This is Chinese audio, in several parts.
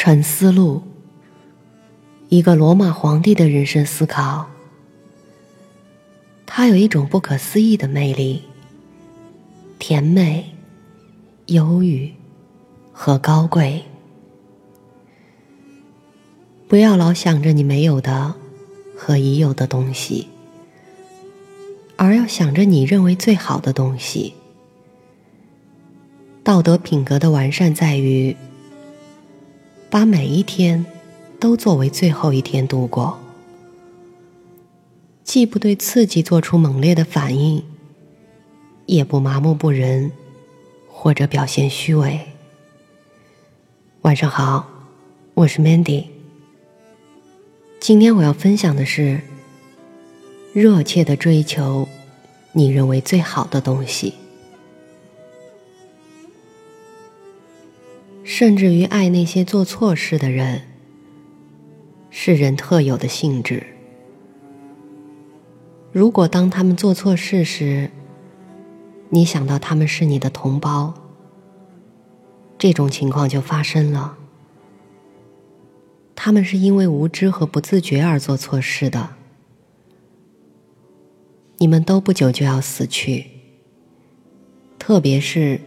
沉思录，一个罗马皇帝的人生思考。他有一种不可思议的魅力，甜美、忧郁和高贵。不要老想着你没有的和已有的东西，而要想着你认为最好的东西。道德品格的完善在于。把每一天都作为最后一天度过，既不对刺激做出猛烈的反应，也不麻木不仁，或者表现虚伪。晚上好，我是 Mandy。今天我要分享的是：热切的追求你认为最好的东西。甚至于爱那些做错事的人，是人特有的性质。如果当他们做错事时，你想到他们是你的同胞，这种情况就发生了。他们是因为无知和不自觉而做错事的，你们都不久就要死去，特别是。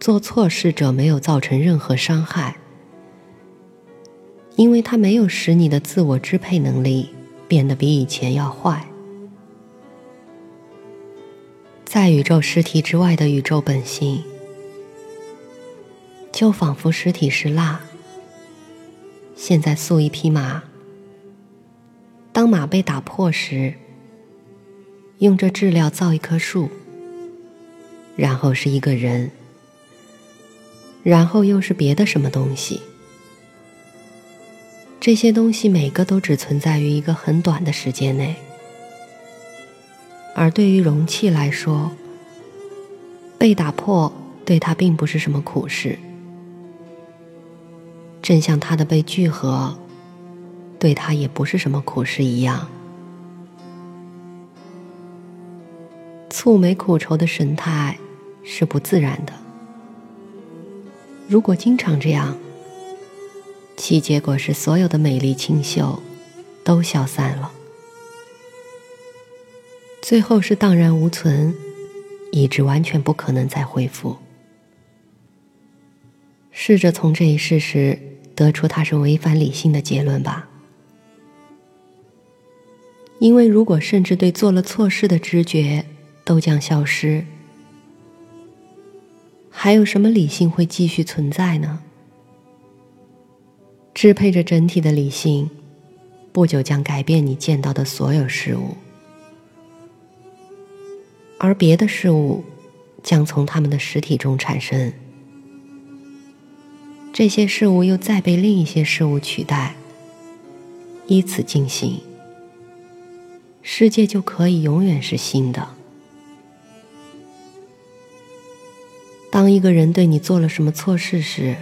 做错事者没有造成任何伤害，因为他没有使你的自我支配能力变得比以前要坏。在宇宙实体之外的宇宙本性，就仿佛实体是蜡。现在塑一匹马，当马被打破时，用这质料造一棵树，然后是一个人。然后又是别的什么东西？这些东西每个都只存在于一个很短的时间内，而对于容器来说，被打破对它并不是什么苦事，正像它的被聚合，对它也不是什么苦事一样。蹙眉苦愁的神态是不自然的。如果经常这样，其结果是所有的美丽清秀都消散了，最后是荡然无存，以致完全不可能再恢复。试着从这一事实得出它是违反理性的结论吧，因为如果甚至对做了错事的知觉都将消失。还有什么理性会继续存在呢？支配着整体的理性，不久将改变你见到的所有事物，而别的事物将从他们的实体中产生。这些事物又再被另一些事物取代，依此进行，世界就可以永远是新的。当一个人对你做了什么错事时，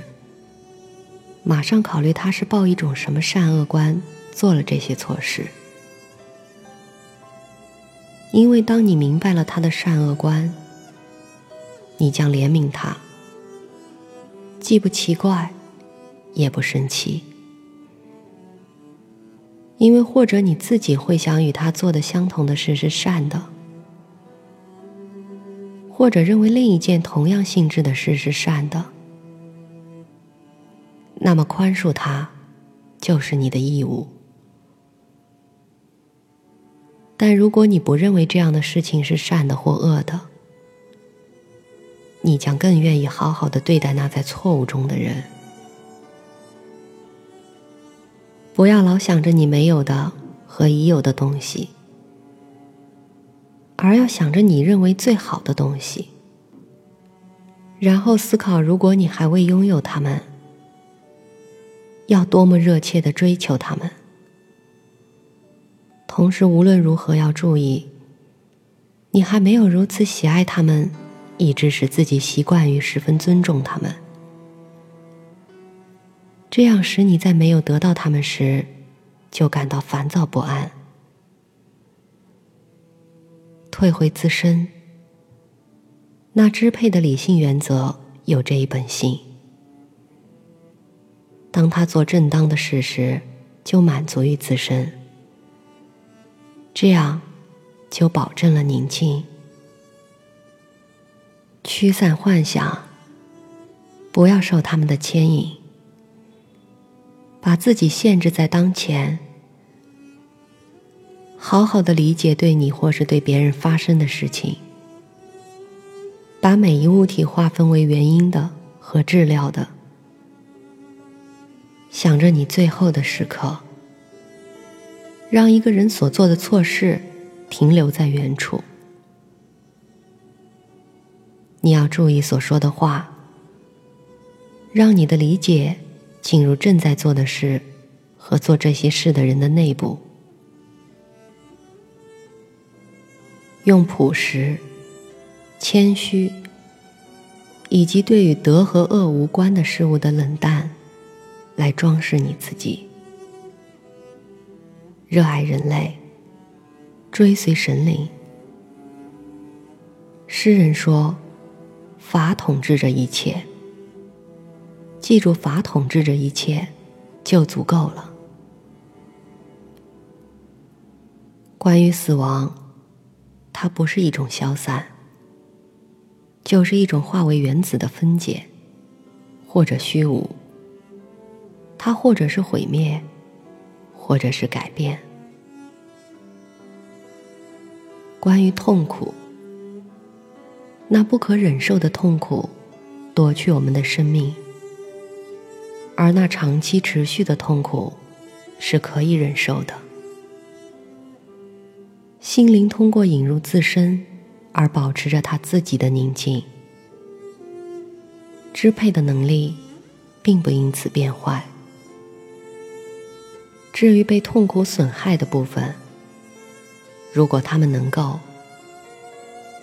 马上考虑他是抱一种什么善恶观做了这些错事。因为当你明白了他的善恶观，你将怜悯他，既不奇怪，也不生气，因为或者你自己会想与他做的相同的事是善的。或者认为另一件同样性质的事是善的，那么宽恕他就是你的义务。但如果你不认为这样的事情是善的或恶的，你将更愿意好好的对待那在错误中的人。不要老想着你没有的和已有的东西。而要想着你认为最好的东西，然后思考，如果你还未拥有它们，要多么热切的追求它们。同时，无论如何要注意，你还没有如此喜爱它们，以致使自己习惯于十分尊重它们。这样使你在没有得到它们时，就感到烦躁不安。退回自身，那支配的理性原则有这一本性。当他做正当的事时，就满足于自身，这样就保证了宁静，驱散幻想，不要受他们的牵引，把自己限制在当前，好好的理解对你或是对别人发生的事情，把每一物体划分为原因的和治疗的。想着你最后的时刻，让一个人所做的错事停留在原处。你要注意所说的话，让你的理解进入正在做的事和做这些事的人的内部，用朴实、谦虚以及对与德和恶无关的事物的冷淡。来装饰你自己，热爱人类，追随神灵。诗人说：“法统治着一切。”记住，法统治着一切，就足够了。关于死亡，它不是一种消散，就是一种化为原子的分解，或者虚无。它或者是毁灭，或者是改变。关于痛苦，那不可忍受的痛苦，夺去我们的生命；而那长期持续的痛苦，是可以忍受的。心灵通过引入自身，而保持着它自己的宁静，支配的能力，并不因此变坏。至于被痛苦损害的部分，如果他们能够，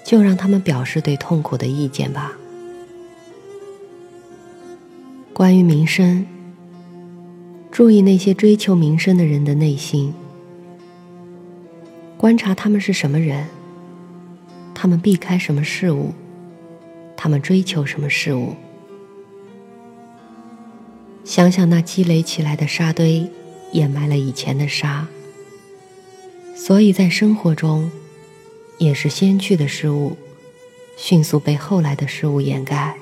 就让他们表示对痛苦的意见吧。关于名声，注意那些追求名声的人的内心，观察他们是什么人，他们避开什么事物，他们追求什么事物。想想那积累起来的沙堆。掩埋了以前的沙，所以在生活中，也是先去的事物，迅速被后来的事物掩盖。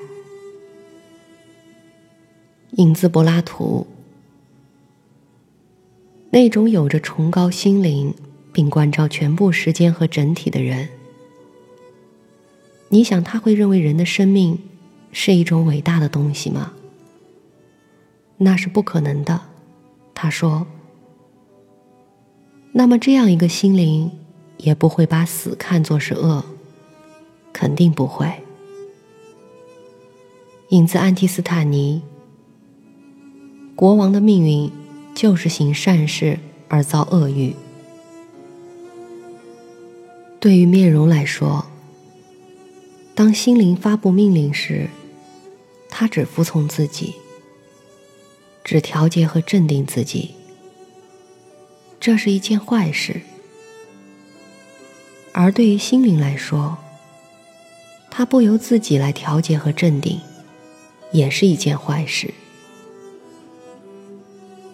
影子柏拉图，那种有着崇高心灵并关照全部时间和整体的人，你想他会认为人的生命是一种伟大的东西吗？那是不可能的。他说：“那么这样一个心灵，也不会把死看作是恶，肯定不会。”影子安提斯坦尼，国王的命运就是行善事而遭恶遇。对于面容来说，当心灵发布命令时，它只服从自己。只调节和镇定自己，这是一件坏事；而对于心灵来说，它不由自己来调节和镇定，也是一件坏事。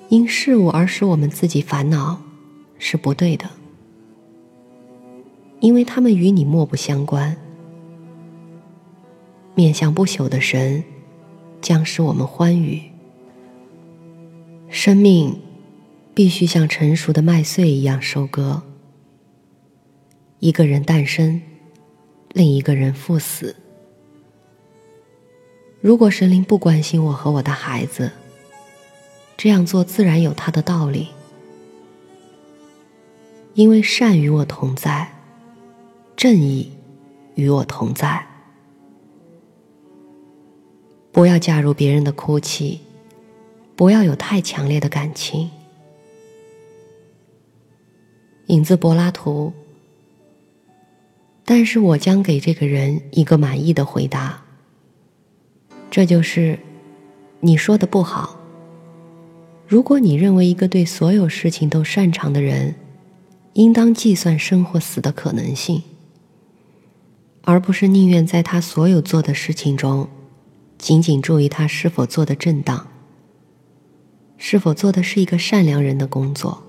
因事物而使我们自己烦恼，是不对的，因为他们与你莫不相关。面向不朽的神，将使我们欢愉。生命必须像成熟的麦穗一样收割。一个人诞生，另一个人赴死。如果神灵不关心我和我的孩子，这样做自然有他的道理。因为善与我同在，正义与我同在。不要加入别人的哭泣。不要有太强烈的感情。影子柏拉图，但是我将给这个人一个满意的回答。这就是，你说的不好。如果你认为一个对所有事情都擅长的人，应当计算生或死的可能性，而不是宁愿在他所有做的事情中，仅仅注意他是否做的正当。是否做的是一个善良人的工作。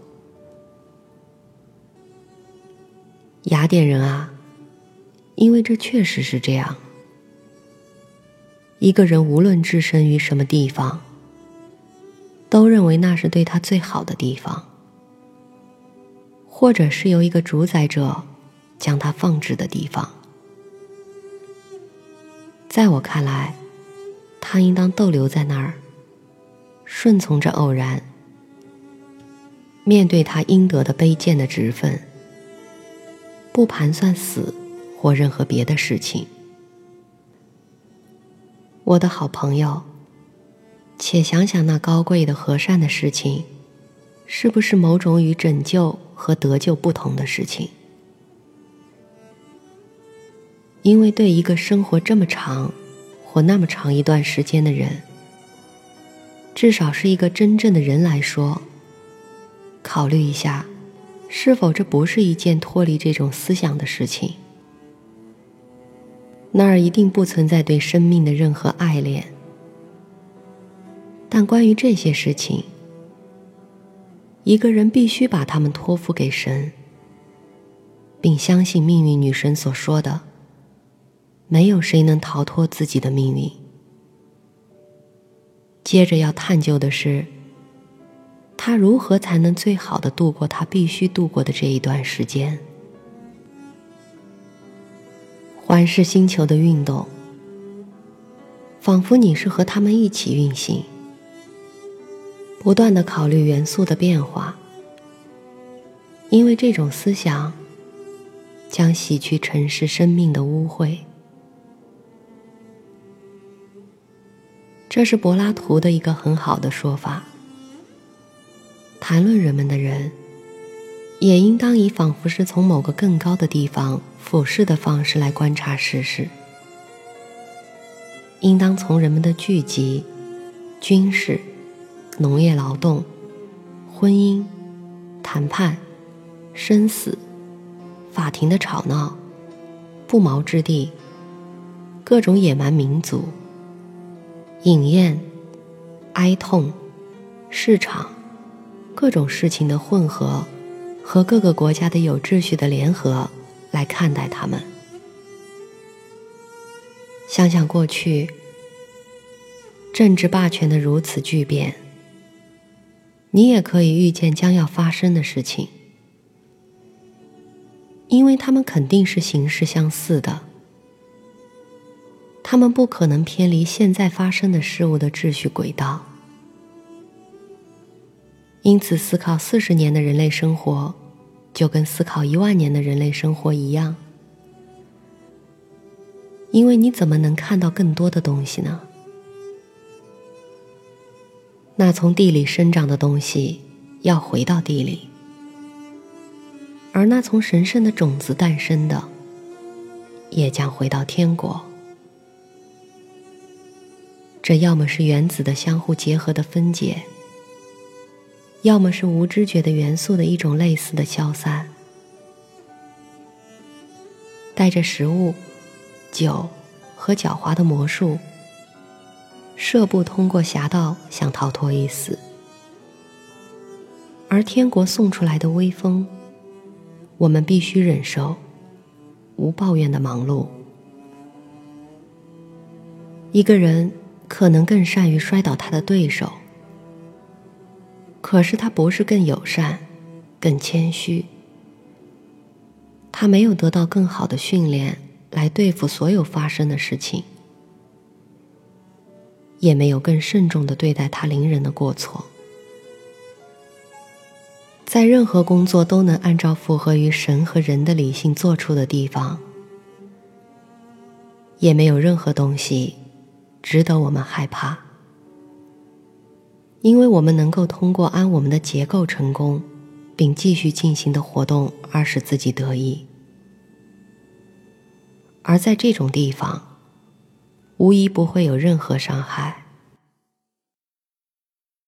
雅典人啊，因为这确实是这样。一个人无论置身于什么地方，都认为那是对他最好的地方，或者是由一个主宰者将他放置的地方。在我看来，他应当逗留在那儿，顺从着偶然，面对他应得的卑贱的职分，不盘算死或任何别的事情。我的好朋友，且想想那高贵的和善的事情，是不是某种与拯救和得救不同的事情？因为对一个生活这么长或那么长一段时间的人，至少是一个真正的人来说，考虑一下，是否这不是一件脱离这种思想的事情？那儿一定不存在对生命的任何爱恋，但关于这些事情，一个人必须把他们托付给神，并相信命运女神所说的：“没有谁能逃脱自己的命运。”接着要探究的是，他如何才能最好的度过他必须度过的这一段时间。环视星球的运动，仿佛你是和他们一起运行，不断的考虑元素的变化，因为这种思想将洗去尘世生命的污秽。这是柏拉图的一个很好的说法。谈论人们的人，也应当以仿佛是从某个更高的地方。俯视的方式来观察世事，应当从人们的聚集、军事、农业劳动、婚姻、谈判、生死、法庭的吵闹、不毛之地、各种野蛮民族、饮宴、哀痛、市场、各种事情的混合和各个国家的有秩序的联合。来看待他们。想想过去，政治霸权的如此巨变，你也可以预见将要发生的事情，因为他们肯定是形式相似的，他们不可能偏离现在发生的事物的秩序轨道。因此，思考四十年的人类生活。就跟思考一万年的人类生活一样，因为你怎么能看到更多的东西呢？那从地里生长的东西要回到地里，而那从神圣的种子诞生的，也将回到天国。这要么是原子的相互结合的分解。要么是无知觉的元素的一种类似的消散，带着食物、酒和狡猾的魔术，射不通过侠道想逃脱一死，而天国送出来的微风，我们必须忍受，无抱怨的忙碌。一个人可能更善于摔倒他的对手。可是他不是更友善、更谦虚。他没有得到更好的训练来对付所有发生的事情，也没有更慎重的对待他邻人的过错。在任何工作都能按照符合于神和人的理性做出的地方，也没有任何东西值得我们害怕。因为我们能够通过按我们的结构成功，并继续进行的活动而使自己得意，而在这种地方，无疑不会有任何伤害。